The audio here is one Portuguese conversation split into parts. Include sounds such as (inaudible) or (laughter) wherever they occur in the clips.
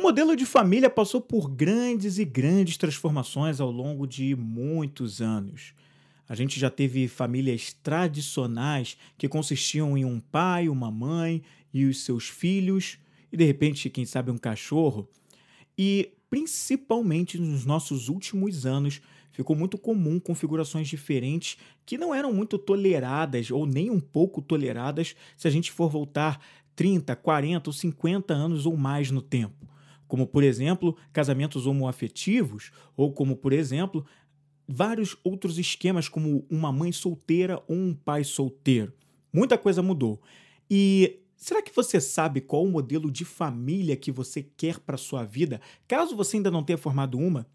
O modelo de família passou por grandes e grandes transformações ao longo de muitos anos. A gente já teve famílias tradicionais que consistiam em um pai, uma mãe e os seus filhos, e de repente, quem sabe, um cachorro. E principalmente nos nossos últimos anos, ficou muito comum configurações diferentes que não eram muito toleradas ou nem um pouco toleradas se a gente for voltar 30, 40 ou 50 anos ou mais no tempo como por exemplo casamentos homoafetivos, ou como por exemplo vários outros esquemas, como uma mãe solteira ou um pai solteiro. Muita coisa mudou. E será que você sabe qual o modelo de família que você quer para sua vida, caso você ainda não tenha formado uma?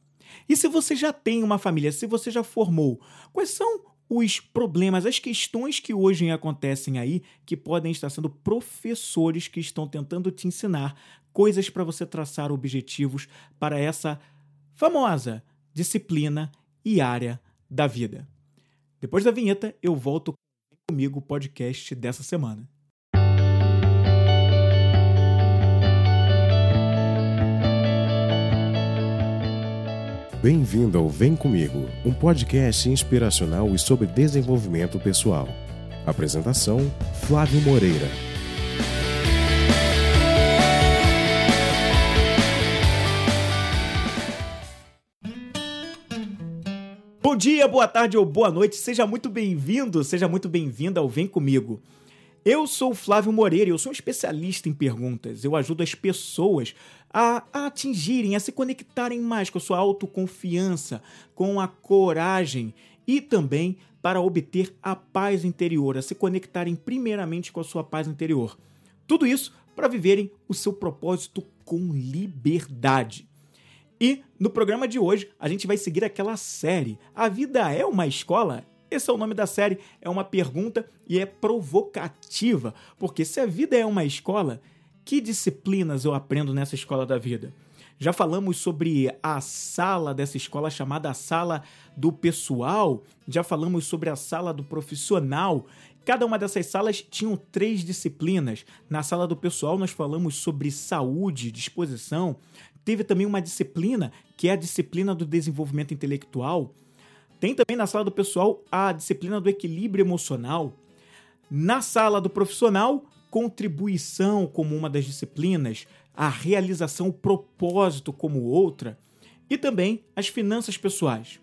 E se você já tem uma família, se você já formou, quais são os problemas, as questões que hoje acontecem aí, que podem estar sendo professores que estão tentando te ensinar coisas para você traçar objetivos para essa famosa disciplina e área da vida. Depois da vinheta, eu volto comigo o podcast dessa semana. Bem-vindo ao Vem Comigo, um podcast inspiracional e sobre desenvolvimento pessoal. Apresentação: Flávio Moreira. Bom dia, boa tarde ou boa noite, seja muito bem-vindo, seja muito bem-vinda ao Vem Comigo. Eu sou o Flávio Moreira eu sou um especialista em perguntas. Eu ajudo as pessoas a, atingirem, a se conectarem mais com a sua autoconfiança, com a coragem e também para obter a paz interior, a se conectarem primeiramente com a sua paz interior. Tudo isso para viverem o seu propósito com liberdade. E no programa de hoje a gente vai seguir aquela série A Vida é uma Escola? Esse é o nome da série, é uma pergunta e é provocativa, porque se a vida é uma escola, que disciplinas eu aprendo nessa escola da vida? Já falamos sobre a sala dessa escola chamada sala do pessoal, já falamos sobre a sala do profissional. Cada uma dessas salas tinham três disciplinas. Na sala do pessoal, nós falamos sobre saúde, disposição, teve também uma disciplina, que é a disciplina do desenvolvimento intelectual. Tem também na sala do pessoal a disciplina do equilíbrio emocional. Na sala do profissional, contribuição como uma das disciplinas, a realização, o propósito como outra, e também as finanças pessoais.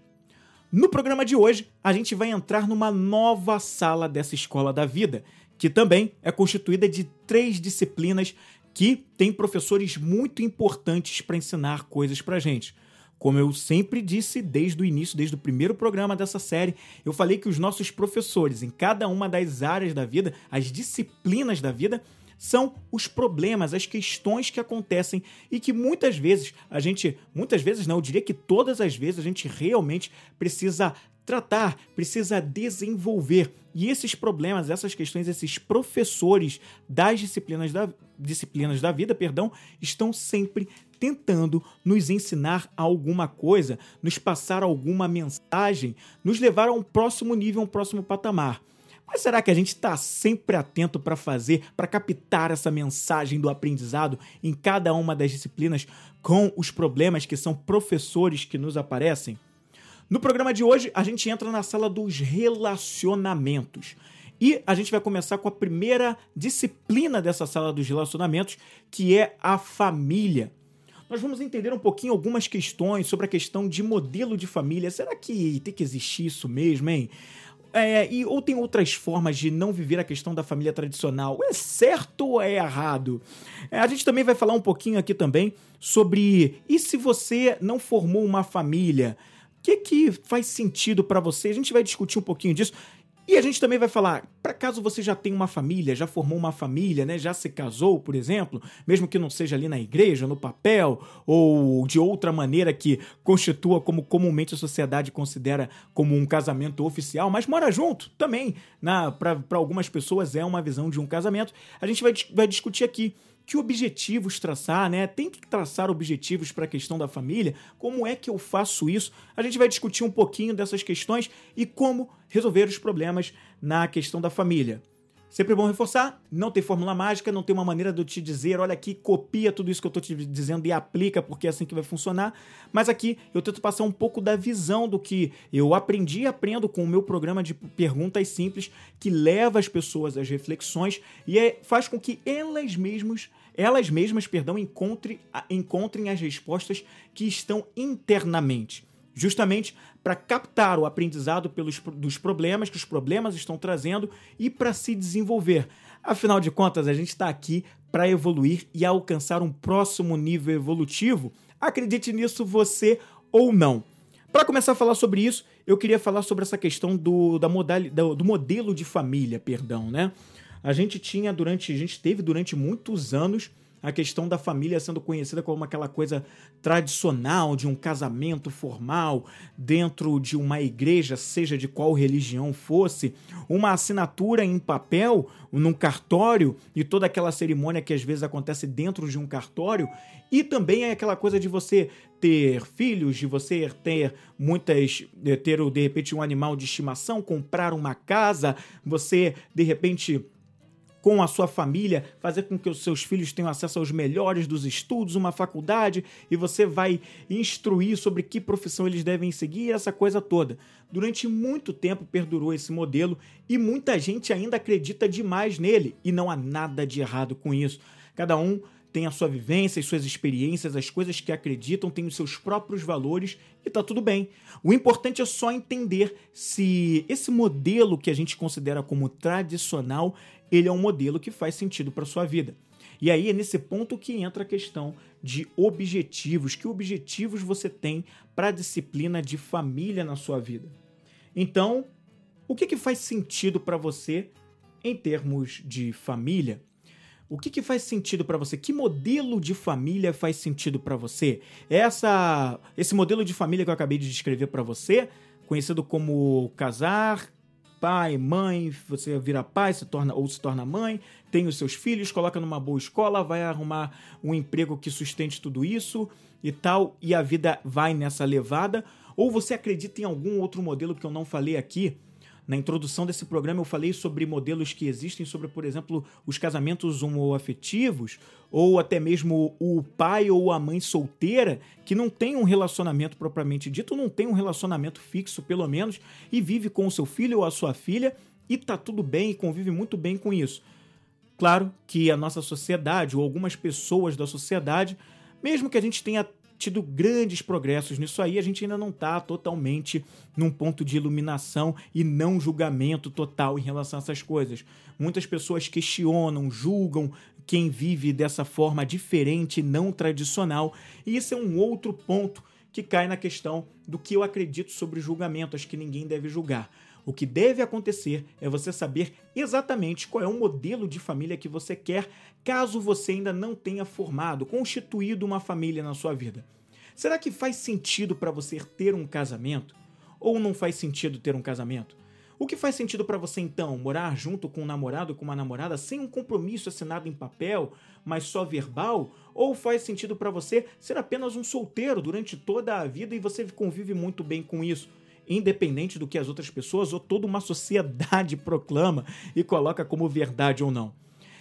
No programa de hoje, a gente vai entrar numa nova sala dessa escola da vida, que também é constituída de três disciplinas que tem professores muito importantes para ensinar coisas para gente. Como eu sempre disse desde o início, desde o primeiro programa dessa série, eu falei que os nossos professores, em cada uma das áreas da vida, as disciplinas da vida, são os problemas, as questões que acontecem e que muitas vezes a gente, muitas vezes não, eu diria que todas as vezes a gente realmente precisa tratar, precisa desenvolver. E esses problemas, essas questões, esses professores das disciplinas da, disciplinas da vida, perdão, estão sempre tentando nos ensinar alguma coisa, nos passar alguma mensagem, nos levar a um próximo nível, um próximo patamar. Mas será que a gente está sempre atento para fazer, para captar essa mensagem do aprendizado em cada uma das disciplinas com os problemas que são professores que nos aparecem? No programa de hoje, a gente entra na sala dos relacionamentos. E a gente vai começar com a primeira disciplina dessa sala dos relacionamentos, que é a família. Nós vamos entender um pouquinho algumas questões sobre a questão de modelo de família. Será que tem que existir isso mesmo, hein? É, e, ou tem outras formas de não viver a questão da família tradicional? É certo ou é errado? É, a gente também vai falar um pouquinho aqui também sobre e se você não formou uma família? que, que faz sentido para você? A gente vai discutir um pouquinho disso. E a gente também vai falar, caso você já tenha uma família, já formou uma família, né, já se casou, por exemplo, mesmo que não seja ali na igreja, no papel, ou de outra maneira que constitua como comumente a sociedade considera como um casamento oficial, mas mora junto também, para algumas pessoas é uma visão de um casamento. A gente vai, vai discutir aqui que objetivos traçar, né? Tem que traçar objetivos para a questão da família. Como é que eu faço isso? A gente vai discutir um pouquinho dessas questões e como resolver os problemas na questão da família. Sempre bom reforçar, não tem fórmula mágica, não tem uma maneira de eu te dizer, olha aqui, copia tudo isso que eu estou te dizendo e aplica, porque é assim que vai funcionar. Mas aqui eu tento passar um pouco da visão do que eu aprendi e aprendo com o meu programa de perguntas simples, que leva as pessoas às reflexões e é, faz com que elas mesmas, elas mesmas, perdão, encontrem as respostas que estão internamente justamente para captar o aprendizado pelos, dos problemas que os problemas estão trazendo e para se desenvolver. Afinal de contas, a gente está aqui para evoluir e alcançar um próximo nível evolutivo. Acredite nisso você ou não. Para começar a falar sobre isso, eu queria falar sobre essa questão do, da modal, do, do modelo de família, perdão, né? A gente tinha durante, a gente teve durante muitos anos a questão da família sendo conhecida como aquela coisa tradicional de um casamento formal dentro de uma igreja, seja de qual religião fosse, uma assinatura em papel num cartório e toda aquela cerimônia que às vezes acontece dentro de um cartório, e também é aquela coisa de você ter filhos, de você ter muitas, ter de repente um animal de estimação, comprar uma casa, você de repente com a sua família, fazer com que os seus filhos tenham acesso aos melhores dos estudos, uma faculdade, e você vai instruir sobre que profissão eles devem seguir, essa coisa toda. Durante muito tempo perdurou esse modelo e muita gente ainda acredita demais nele, e não há nada de errado com isso. Cada um tem a sua vivência, as suas experiências, as coisas que acreditam, tem os seus próprios valores e tá tudo bem. O importante é só entender se esse modelo que a gente considera como tradicional, ele é um modelo que faz sentido para sua vida. E aí é nesse ponto que entra a questão de objetivos. Que objetivos você tem para a disciplina de família na sua vida? Então, o que, que faz sentido para você em termos de família? O que, que faz sentido para você? Que modelo de família faz sentido para você? Essa, esse modelo de família que eu acabei de descrever para você, conhecido como casar, pai, mãe, você vira pai, se torna ou se torna mãe, tem os seus filhos, coloca numa boa escola, vai arrumar um emprego que sustente tudo isso e tal, e a vida vai nessa levada, ou você acredita em algum outro modelo que eu não falei aqui? Na introdução desse programa eu falei sobre modelos que existem sobre, por exemplo, os casamentos homoafetivos ou até mesmo o pai ou a mãe solteira que não tem um relacionamento propriamente dito, não tem um relacionamento fixo pelo menos e vive com o seu filho ou a sua filha e tá tudo bem e convive muito bem com isso. Claro que a nossa sociedade ou algumas pessoas da sociedade, mesmo que a gente tenha tido grandes progressos nisso aí, a gente ainda não está totalmente num ponto de iluminação e não julgamento total em relação a essas coisas. Muitas pessoas questionam, julgam quem vive dessa forma diferente, não tradicional, e isso é um outro ponto que cai na questão do que eu acredito sobre julgamento, acho que ninguém deve julgar. O que deve acontecer é você saber exatamente qual é o modelo de família que você quer, caso você ainda não tenha formado, constituído uma família na sua vida. Será que faz sentido para você ter um casamento? Ou não faz sentido ter um casamento? O que faz sentido para você então? Morar junto com um namorado com uma namorada sem um compromisso assinado em papel, mas só verbal? Ou faz sentido para você ser apenas um solteiro durante toda a vida e você convive muito bem com isso? Independente do que as outras pessoas ou toda uma sociedade (laughs) proclama e coloca como verdade ou não.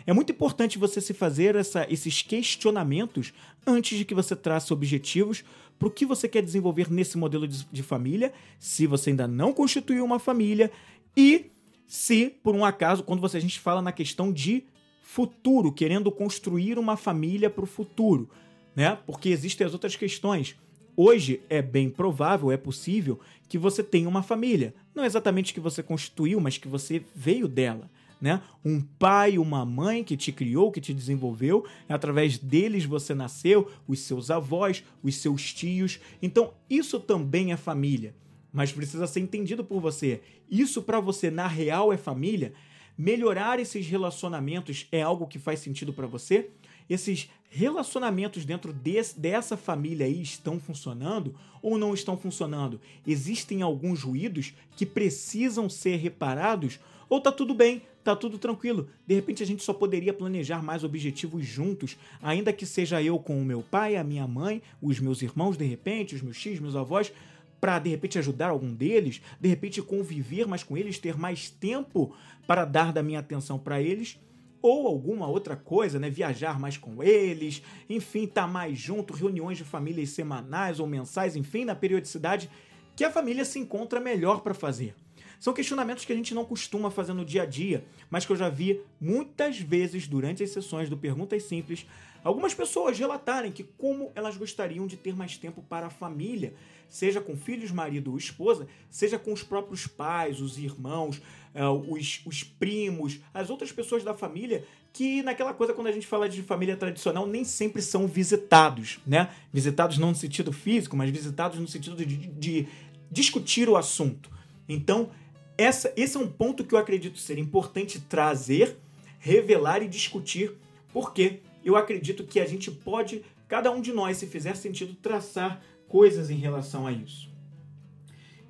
É muito importante você se fazer essa, esses questionamentos antes de que você trace objetivos para o que você quer desenvolver nesse modelo de, de família, se você ainda não constituiu uma família e se, por um acaso, quando você, a gente fala na questão de futuro, querendo construir uma família para o futuro, né? Porque existem as outras questões. Hoje é bem provável, é possível que você tenha uma família. Não exatamente que você constituiu, mas que você veio dela. Né? Um pai, uma mãe que te criou, que te desenvolveu, através deles você nasceu, os seus avós, os seus tios. Então, isso também é família, mas precisa ser entendido por você. Isso para você na real é família? Melhorar esses relacionamentos é algo que faz sentido para você? Esses relacionamentos dentro desse, dessa família aí estão funcionando ou não estão funcionando? Existem alguns ruídos que precisam ser reparados ou tá tudo bem, tá tudo tranquilo? De repente a gente só poderia planejar mais objetivos juntos, ainda que seja eu com o meu pai, a minha mãe, os meus irmãos, de repente, os meus tios, meus avós, para de repente ajudar algum deles, de repente conviver mais com eles, ter mais tempo para dar da minha atenção para eles, ou alguma outra coisa, né? Viajar mais com eles, enfim, estar tá mais junto, reuniões de famílias semanais ou mensais, enfim, na periodicidade que a família se encontra melhor para fazer. São questionamentos que a gente não costuma fazer no dia a dia, mas que eu já vi muitas vezes durante as sessões do Perguntas Simples algumas pessoas relatarem que como elas gostariam de ter mais tempo para a família, seja com filhos, marido ou esposa, seja com os próprios pais, os irmãos, os, os primos, as outras pessoas da família que naquela coisa quando a gente fala de família tradicional nem sempre são visitados, né? Visitados não no sentido físico, mas visitados no sentido de, de, de discutir o assunto. Então, essa, esse é um ponto que eu acredito ser importante trazer, revelar e discutir, porque eu acredito que a gente pode, cada um de nós, se fizer sentido, traçar coisas em relação a isso.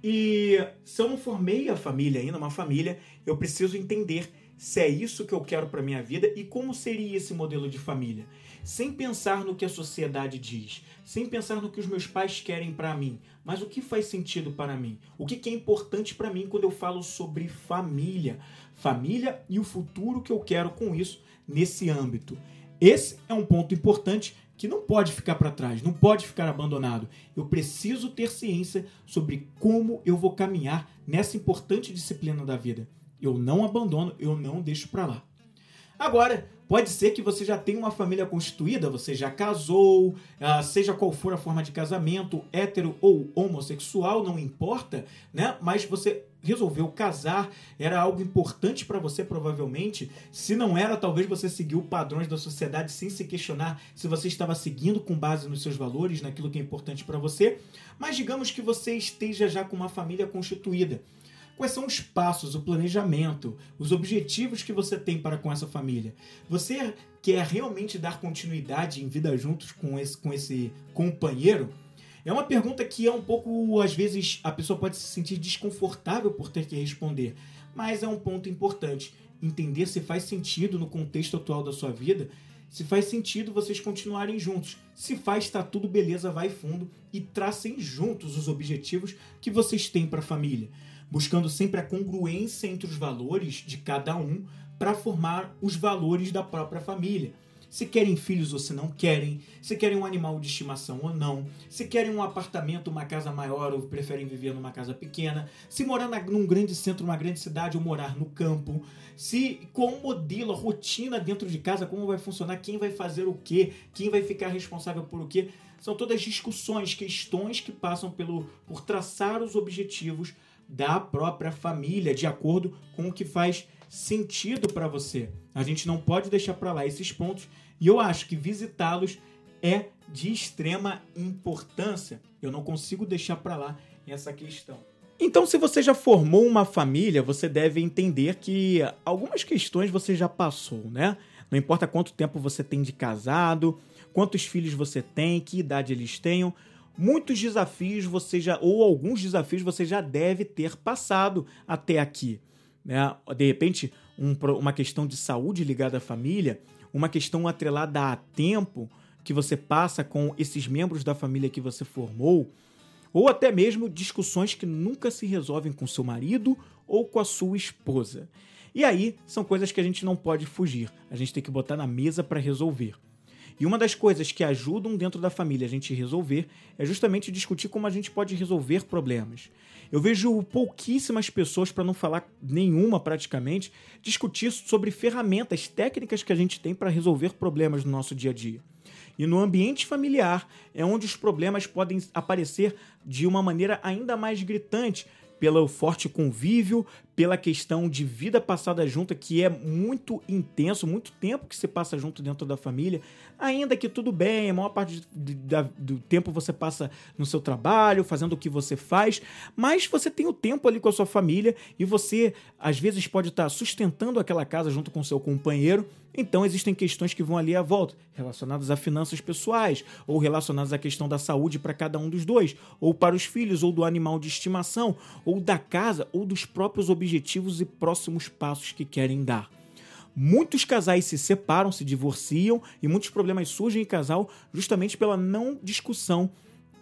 E se eu não formei a família ainda, uma família, eu preciso entender se é isso que eu quero para minha vida e como seria esse modelo de família. Sem pensar no que a sociedade diz, sem pensar no que os meus pais querem para mim, mas o que faz sentido para mim, o que é importante para mim quando eu falo sobre família, família e o futuro que eu quero com isso nesse âmbito. Esse é um ponto importante que não pode ficar para trás, não pode ficar abandonado. Eu preciso ter ciência sobre como eu vou caminhar nessa importante disciplina da vida. Eu não abandono, eu não deixo para lá. Agora, Pode ser que você já tenha uma família constituída, você já casou, ah, seja qual for a forma de casamento, hétero ou homossexual, não importa, né? Mas você resolveu casar, era algo importante para você provavelmente. Se não era, talvez você seguiu padrões da sociedade sem se questionar se você estava seguindo com base nos seus valores, naquilo que é importante para você. Mas digamos que você esteja já com uma família constituída. Quais são os passos, o planejamento, os objetivos que você tem para com essa família? Você quer realmente dar continuidade em vida juntos com esse, com esse companheiro? É uma pergunta que é um pouco, às vezes, a pessoa pode se sentir desconfortável por ter que responder, mas é um ponto importante. Entender se faz sentido no contexto atual da sua vida, se faz sentido vocês continuarem juntos. Se faz, está tudo beleza, vai fundo e tracem juntos os objetivos que vocês têm para a família buscando sempre a congruência entre os valores de cada um para formar os valores da própria família. Se querem filhos ou se não querem, se querem um animal de estimação ou não, se querem um apartamento, uma casa maior ou preferem viver numa casa pequena, se morar na, num grande centro, numa grande cidade ou morar no campo, se com o modelo, a rotina dentro de casa, como vai funcionar, quem vai fazer o quê, quem vai ficar responsável por o quê. São todas discussões, questões que passam pelo, por traçar os objetivos da própria família, de acordo com o que faz sentido para você. A gente não pode deixar para lá esses pontos e eu acho que visitá-los é de extrema importância. Eu não consigo deixar para lá essa questão. Então, se você já formou uma família, você deve entender que algumas questões você já passou, né? Não importa quanto tempo você tem de casado, quantos filhos você tem, que idade eles tenham, muitos desafios você já, ou alguns desafios você já deve ter passado até aqui. Né? De repente, um, uma questão de saúde ligada à família, uma questão atrelada a tempo que você passa com esses membros da família que você formou, ou até mesmo discussões que nunca se resolvem com seu marido ou com a sua esposa. E aí são coisas que a gente não pode fugir, a gente tem que botar na mesa para resolver. E uma das coisas que ajudam dentro da família a gente resolver é justamente discutir como a gente pode resolver problemas. Eu vejo pouquíssimas pessoas, para não falar nenhuma praticamente, discutir sobre ferramentas técnicas que a gente tem para resolver problemas no nosso dia a dia. E no ambiente familiar é onde os problemas podem aparecer de uma maneira ainda mais gritante, pelo forte convívio, pela questão de vida passada junta, que é muito intenso, muito tempo que se passa junto dentro da família. Ainda que tudo bem, a maior parte do tempo você passa no seu trabalho, fazendo o que você faz, mas você tem o tempo ali com a sua família e você, às vezes, pode estar sustentando aquela casa junto com seu companheiro. Então, existem questões que vão ali à volta, relacionadas a finanças pessoais, ou relacionadas à questão da saúde para cada um dos dois, ou para os filhos, ou do animal de estimação, ou da casa, ou dos próprios objetivos e próximos passos que querem dar. Muitos casais se separam, se divorciam e muitos problemas surgem em casal justamente pela não discussão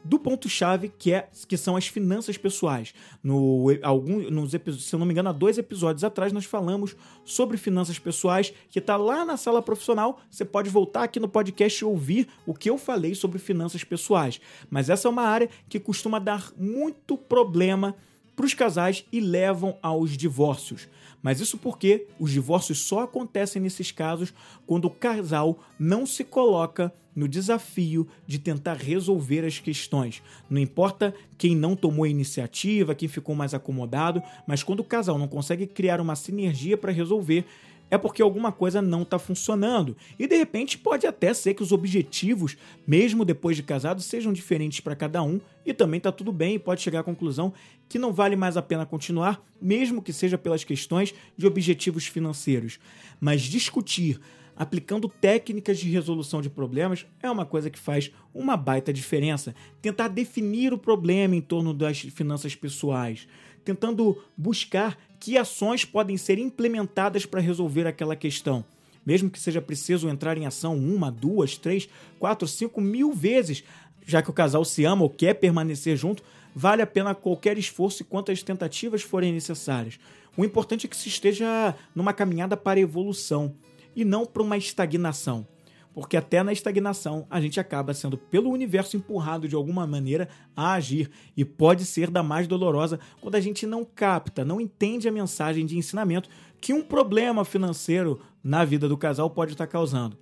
do ponto-chave que, é, que são as finanças pessoais. No, algum, nos se eu não me engano, há dois episódios atrás nós falamos sobre finanças pessoais, que está lá na sala profissional. Você pode voltar aqui no podcast e ouvir o que eu falei sobre finanças pessoais. Mas essa é uma área que costuma dar muito problema para os casais e levam aos divórcios. Mas isso porque os divórcios só acontecem nesses casos quando o casal não se coloca no desafio de tentar resolver as questões. Não importa quem não tomou a iniciativa, quem ficou mais acomodado, mas quando o casal não consegue criar uma sinergia para resolver, é porque alguma coisa não está funcionando. E de repente pode até ser que os objetivos, mesmo depois de casado, sejam diferentes para cada um e também está tudo bem e pode chegar à conclusão que não vale mais a pena continuar, mesmo que seja pelas questões de objetivos financeiros. Mas discutir aplicando técnicas de resolução de problemas é uma coisa que faz uma baita diferença. Tentar definir o problema em torno das finanças pessoais, tentando buscar que ações podem ser implementadas para resolver aquela questão. Mesmo que seja preciso entrar em ação uma, duas, três, quatro, cinco mil vezes, já que o casal se ama ou quer permanecer junto, vale a pena qualquer esforço e quantas tentativas forem necessárias. O importante é que se esteja numa caminhada para evolução e não para uma estagnação. Porque até na estagnação a gente acaba sendo pelo universo empurrado de alguma maneira a agir e pode ser da mais dolorosa quando a gente não capta, não entende a mensagem de ensinamento que um problema financeiro na vida do casal pode estar causando.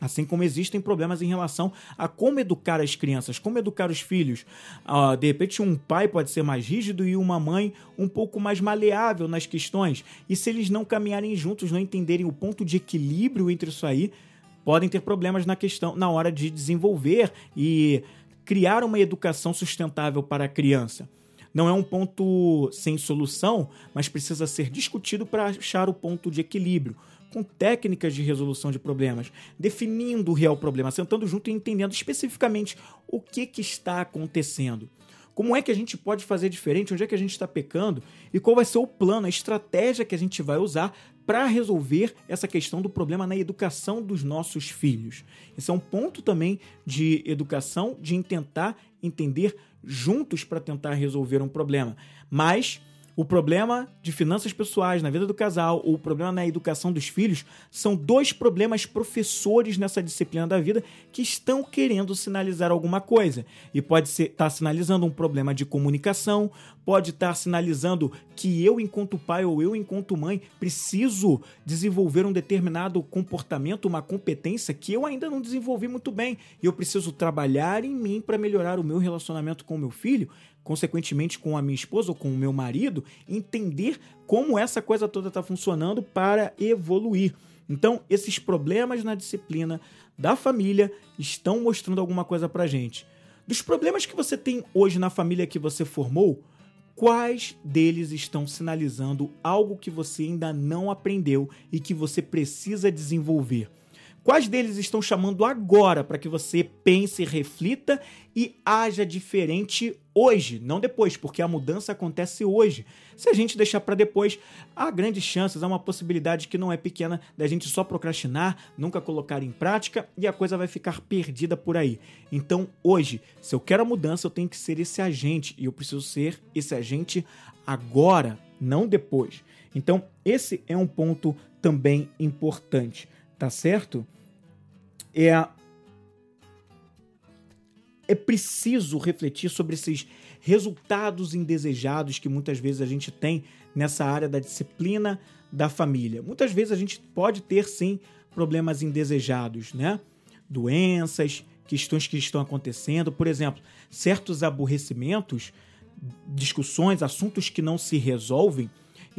Assim como existem problemas em relação a como educar as crianças, como educar os filhos. Uh, de repente, um pai pode ser mais rígido e uma mãe um pouco mais maleável nas questões. E se eles não caminharem juntos, não entenderem o ponto de equilíbrio entre isso aí, podem ter problemas na questão na hora de desenvolver e criar uma educação sustentável para a criança. Não é um ponto sem solução, mas precisa ser discutido para achar o ponto de equilíbrio com técnicas de resolução de problemas, definindo o real problema, sentando junto e entendendo especificamente o que, que está acontecendo. Como é que a gente pode fazer diferente? Onde é que a gente está pecando? E qual vai ser o plano, a estratégia que a gente vai usar para resolver essa questão do problema na educação dos nossos filhos? Esse é um ponto também de educação, de tentar entender juntos para tentar resolver um problema. Mas o problema de finanças pessoais na vida do casal ou o problema na educação dos filhos são dois problemas professores nessa disciplina da vida que estão querendo sinalizar alguma coisa. E pode estar tá sinalizando um problema de comunicação, pode estar tá sinalizando que eu, enquanto pai ou eu, enquanto mãe, preciso desenvolver um determinado comportamento, uma competência que eu ainda não desenvolvi muito bem. E eu preciso trabalhar em mim para melhorar o meu relacionamento com o meu filho consequentemente com a minha esposa ou com o meu marido, entender como essa coisa toda está funcionando para evoluir. Então, esses problemas na disciplina da família estão mostrando alguma coisa para gente. Dos problemas que você tem hoje na família que você formou, quais deles estão sinalizando algo que você ainda não aprendeu e que você precisa desenvolver? Quais deles estão chamando agora para que você pense, reflita e haja diferente hoje, não depois, porque a mudança acontece hoje. Se a gente deixar para depois, há grandes chances, há uma possibilidade que não é pequena da gente só procrastinar, nunca colocar em prática e a coisa vai ficar perdida por aí. Então, hoje, se eu quero a mudança, eu tenho que ser esse agente e eu preciso ser esse agente agora, não depois. Então, esse é um ponto também importante, tá certo? é é preciso refletir sobre esses resultados indesejados que muitas vezes a gente tem nessa área da disciplina da família. Muitas vezes a gente pode ter sim problemas indesejados, né? Doenças, questões que estão acontecendo, por exemplo, certos aborrecimentos, discussões, assuntos que não se resolvem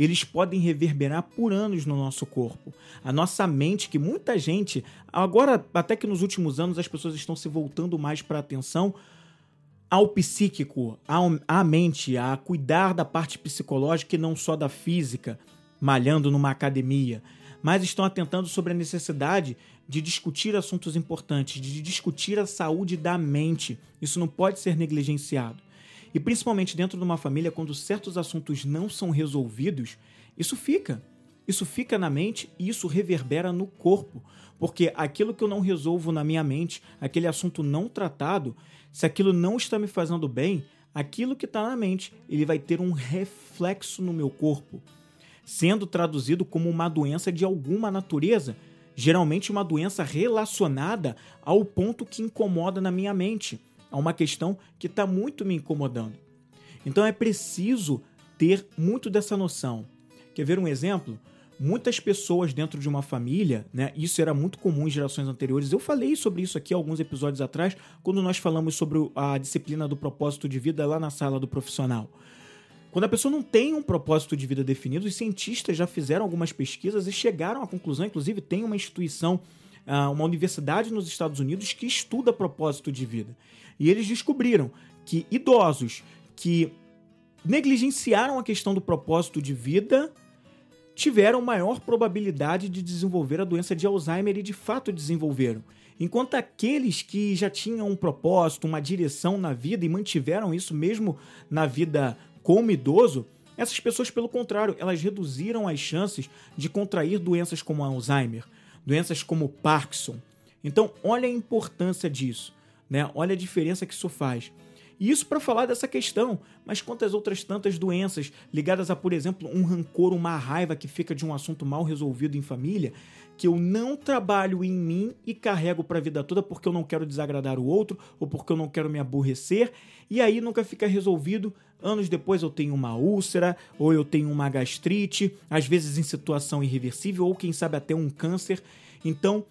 eles podem reverberar por anos no nosso corpo. A nossa mente, que muita gente, agora até que nos últimos anos as pessoas estão se voltando mais para a atenção ao psíquico, à mente, a cuidar da parte psicológica e não só da física, malhando numa academia, mas estão atentando sobre a necessidade de discutir assuntos importantes, de discutir a saúde da mente. Isso não pode ser negligenciado. E principalmente dentro de uma família, quando certos assuntos não são resolvidos, isso fica. isso fica na mente e isso reverbera no corpo. Porque aquilo que eu não resolvo na minha mente, aquele assunto não tratado, se aquilo não está me fazendo bem, aquilo que está na mente, ele vai ter um reflexo no meu corpo, sendo traduzido como uma doença de alguma natureza, geralmente uma doença relacionada ao ponto que incomoda na minha mente, a uma questão que está muito me incomodando. Então é preciso ter muito dessa noção. Quer ver um exemplo? Muitas pessoas dentro de uma família, né? Isso era muito comum em gerações anteriores. Eu falei sobre isso aqui alguns episódios atrás, quando nós falamos sobre a disciplina do propósito de vida lá na sala do profissional. Quando a pessoa não tem um propósito de vida definido, os cientistas já fizeram algumas pesquisas e chegaram à conclusão, inclusive tem uma instituição, uma universidade nos Estados Unidos que estuda propósito de vida. E eles descobriram que idosos que negligenciaram a questão do propósito de vida tiveram maior probabilidade de desenvolver a doença de Alzheimer e de fato desenvolveram. Enquanto aqueles que já tinham um propósito, uma direção na vida e mantiveram isso mesmo na vida como idoso, essas pessoas, pelo contrário, elas reduziram as chances de contrair doenças como Alzheimer, doenças como Parkinson. Então, olha a importância disso, né? Olha a diferença que isso faz. E isso para falar dessa questão, mas quantas outras tantas doenças ligadas a, por exemplo, um rancor, uma raiva que fica de um assunto mal resolvido em família, que eu não trabalho em mim e carrego para a vida toda porque eu não quero desagradar o outro ou porque eu não quero me aborrecer, e aí nunca fica resolvido. Anos depois eu tenho uma úlcera, ou eu tenho uma gastrite, às vezes em situação irreversível, ou quem sabe até um câncer. Então,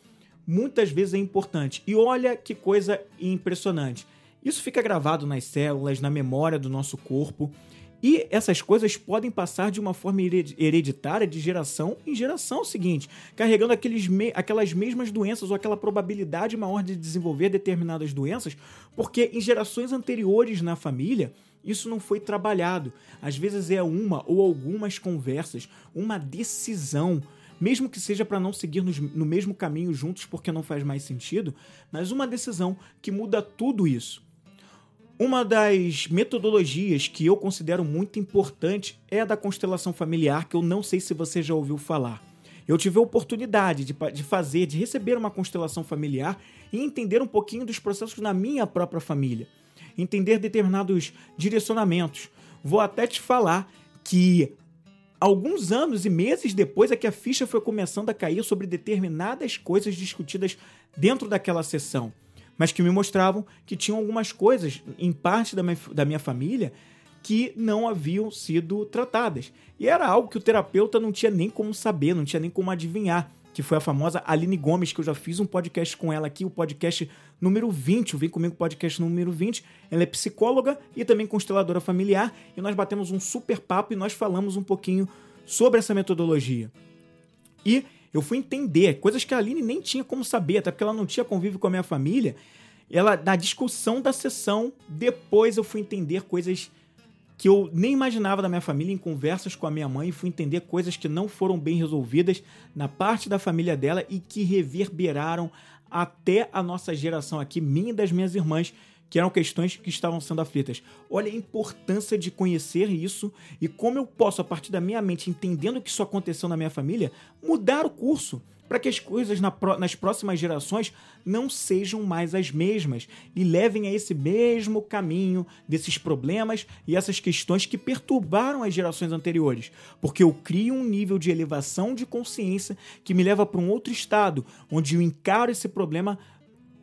muitas vezes é importante. E olha que coisa impressionante. Isso fica gravado nas células, na memória do nosso corpo. E essas coisas podem passar de uma forma hereditária de geração em geração seguinte, carregando aqueles me aquelas mesmas doenças ou aquela probabilidade maior de desenvolver determinadas doenças, porque em gerações anteriores na família isso não foi trabalhado. Às vezes é uma ou algumas conversas, uma decisão, mesmo que seja para não seguir no mesmo caminho juntos porque não faz mais sentido, mas uma decisão que muda tudo isso. Uma das metodologias que eu considero muito importante é a da constelação familiar, que eu não sei se você já ouviu falar. Eu tive a oportunidade de, de fazer, de receber uma constelação familiar e entender um pouquinho dos processos na minha própria família, entender determinados direcionamentos. Vou até te falar que alguns anos e meses depois é que a ficha foi começando a cair sobre determinadas coisas discutidas dentro daquela sessão mas que me mostravam que tinham algumas coisas em parte da minha, da minha família que não haviam sido tratadas. E era algo que o terapeuta não tinha nem como saber, não tinha nem como adivinhar. Que foi a famosa Aline Gomes, que eu já fiz um podcast com ela aqui, o podcast número 20. O Vem Comigo podcast número 20. Ela é psicóloga e também consteladora familiar. E nós batemos um super papo e nós falamos um pouquinho sobre essa metodologia. E eu fui entender coisas que a Aline nem tinha como saber, até porque ela não tinha convívio com a minha família. Ela, na discussão da sessão, depois eu fui entender coisas que eu nem imaginava da minha família em conversas com a minha mãe, fui entender coisas que não foram bem resolvidas na parte da família dela e que reverberaram até a nossa geração aqui, minha e das minhas irmãs, que eram questões que estavam sendo aflitas. Olha a importância de conhecer isso e como eu posso, a partir da minha mente, entendendo que isso aconteceu na minha família, mudar o curso para que as coisas na, nas próximas gerações não sejam mais as mesmas e levem a esse mesmo caminho desses problemas e essas questões que perturbaram as gerações anteriores. Porque eu crio um nível de elevação de consciência que me leva para um outro estado, onde eu encaro esse problema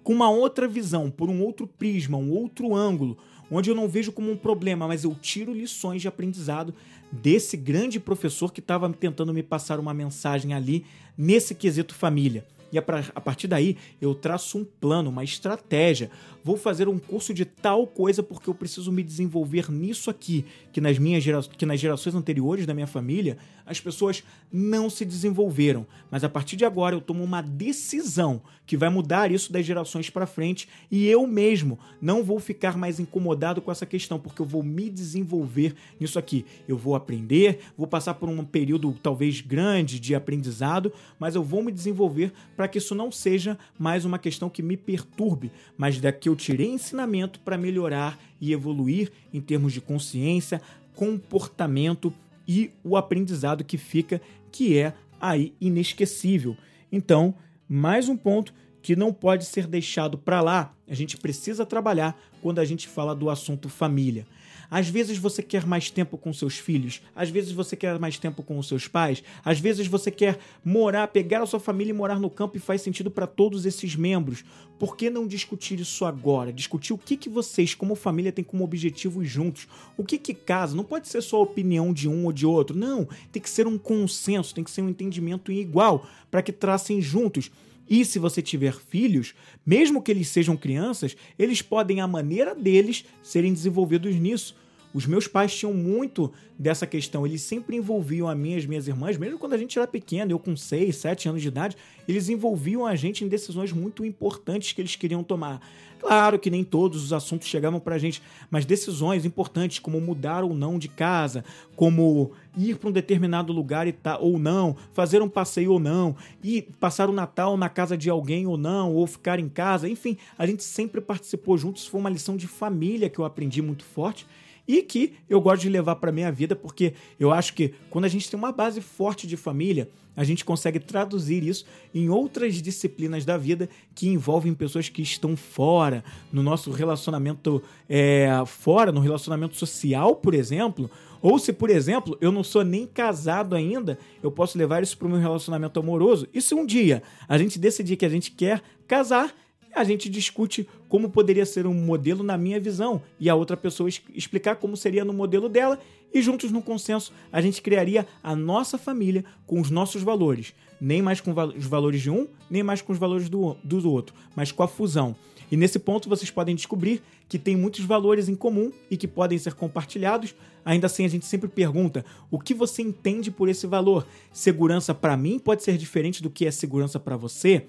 com uma outra visão, por um outro prisma, um outro ângulo, onde eu não vejo como um problema, mas eu tiro lições de aprendizado desse grande professor que estava tentando me passar uma mensagem ali nesse quesito família. E a partir daí eu traço um plano, uma estratégia. Vou fazer um curso de tal coisa porque eu preciso me desenvolver nisso aqui, que nas minhas gera... que nas gerações anteriores da minha família as pessoas não se desenvolveram. Mas a partir de agora eu tomo uma decisão que vai mudar isso das gerações para frente e eu mesmo não vou ficar mais incomodado com essa questão porque eu vou me desenvolver nisso aqui. Eu vou aprender, vou passar por um período talvez grande de aprendizado, mas eu vou me desenvolver para que isso não seja mais uma questão que me perturbe, mas daqui eu tirei ensinamento para melhorar e evoluir em termos de consciência, comportamento e o aprendizado que fica, que é aí inesquecível. Então, mais um ponto que não pode ser deixado para lá. A gente precisa trabalhar quando a gente fala do assunto família. Às vezes você quer mais tempo com seus filhos, às vezes você quer mais tempo com os seus pais, às vezes você quer morar, pegar a sua família e morar no campo e faz sentido para todos esses membros. Por que não discutir isso agora? Discutir o que, que vocês, como família, têm como objetivo juntos. O que que casa? Não pode ser só a opinião de um ou de outro. Não, tem que ser um consenso, tem que ser um entendimento igual para que tracem juntos. E se você tiver filhos, mesmo que eles sejam crianças, eles podem, à maneira deles, serem desenvolvidos nisso. Os meus pais tinham muito dessa questão. Eles sempre envolviam a mim e as minhas irmãs, mesmo quando a gente era pequeno, eu com 6, 7 anos de idade, eles envolviam a gente em decisões muito importantes que eles queriam tomar. Claro que nem todos os assuntos chegavam pra gente, mas decisões importantes como mudar ou não de casa, como ir para um determinado lugar e tá, ou não, fazer um passeio ou não, e passar o Natal na casa de alguém ou não, ou ficar em casa, enfim, a gente sempre participou juntos. Foi uma lição de família que eu aprendi muito forte e que eu gosto de levar para minha vida, porque eu acho que quando a gente tem uma base forte de família, a gente consegue traduzir isso em outras disciplinas da vida que envolvem pessoas que estão fora, no nosso relacionamento é, fora, no relacionamento social, por exemplo. Ou se, por exemplo, eu não sou nem casado ainda, eu posso levar isso para o meu relacionamento amoroso. E se um dia a gente decidir que a gente quer casar, a gente discute como poderia ser um modelo na minha visão e a outra pessoa explicar como seria no modelo dela e juntos no consenso a gente criaria a nossa família com os nossos valores, nem mais com os valores de um, nem mais com os valores do, do outro, mas com a fusão. E nesse ponto vocês podem descobrir que tem muitos valores em comum e que podem ser compartilhados. Ainda assim, a gente sempre pergunta: o que você entende por esse valor? Segurança para mim pode ser diferente do que é segurança para você?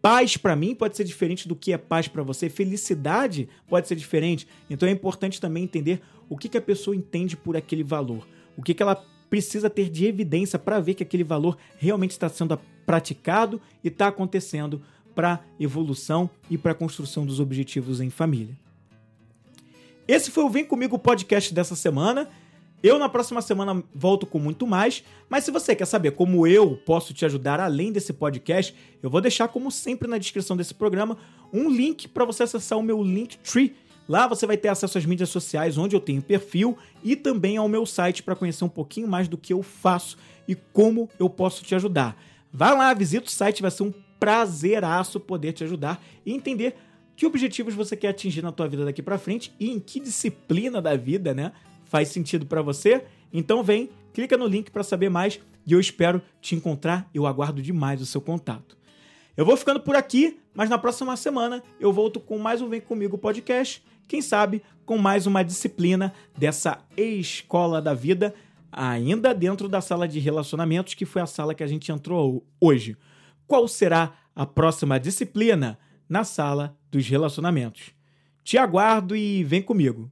Paz para mim pode ser diferente do que é paz para você, felicidade pode ser diferente. Então é importante também entender o que, que a pessoa entende por aquele valor, o que, que ela precisa ter de evidência para ver que aquele valor realmente está sendo praticado e está acontecendo para evolução e para a construção dos objetivos em família. Esse foi o Vem Comigo podcast dessa semana. Eu na próxima semana volto com muito mais, mas se você quer saber como eu posso te ajudar além desse podcast, eu vou deixar como sempre na descrição desse programa um link para você acessar o meu Linktree. Lá você vai ter acesso às mídias sociais onde eu tenho perfil e também ao meu site para conhecer um pouquinho mais do que eu faço e como eu posso te ajudar. Vai lá, visita o site, vai ser um prazeraço poder te ajudar e entender que objetivos você quer atingir na tua vida daqui para frente e em que disciplina da vida, né, Faz sentido para você? Então vem, clica no link para saber mais e eu espero te encontrar. Eu aguardo demais o seu contato. Eu vou ficando por aqui, mas na próxima semana eu volto com mais um Vem Comigo podcast. Quem sabe com mais uma disciplina dessa escola da vida, ainda dentro da sala de relacionamentos, que foi a sala que a gente entrou hoje. Qual será a próxima disciplina na sala dos relacionamentos? Te aguardo e vem comigo.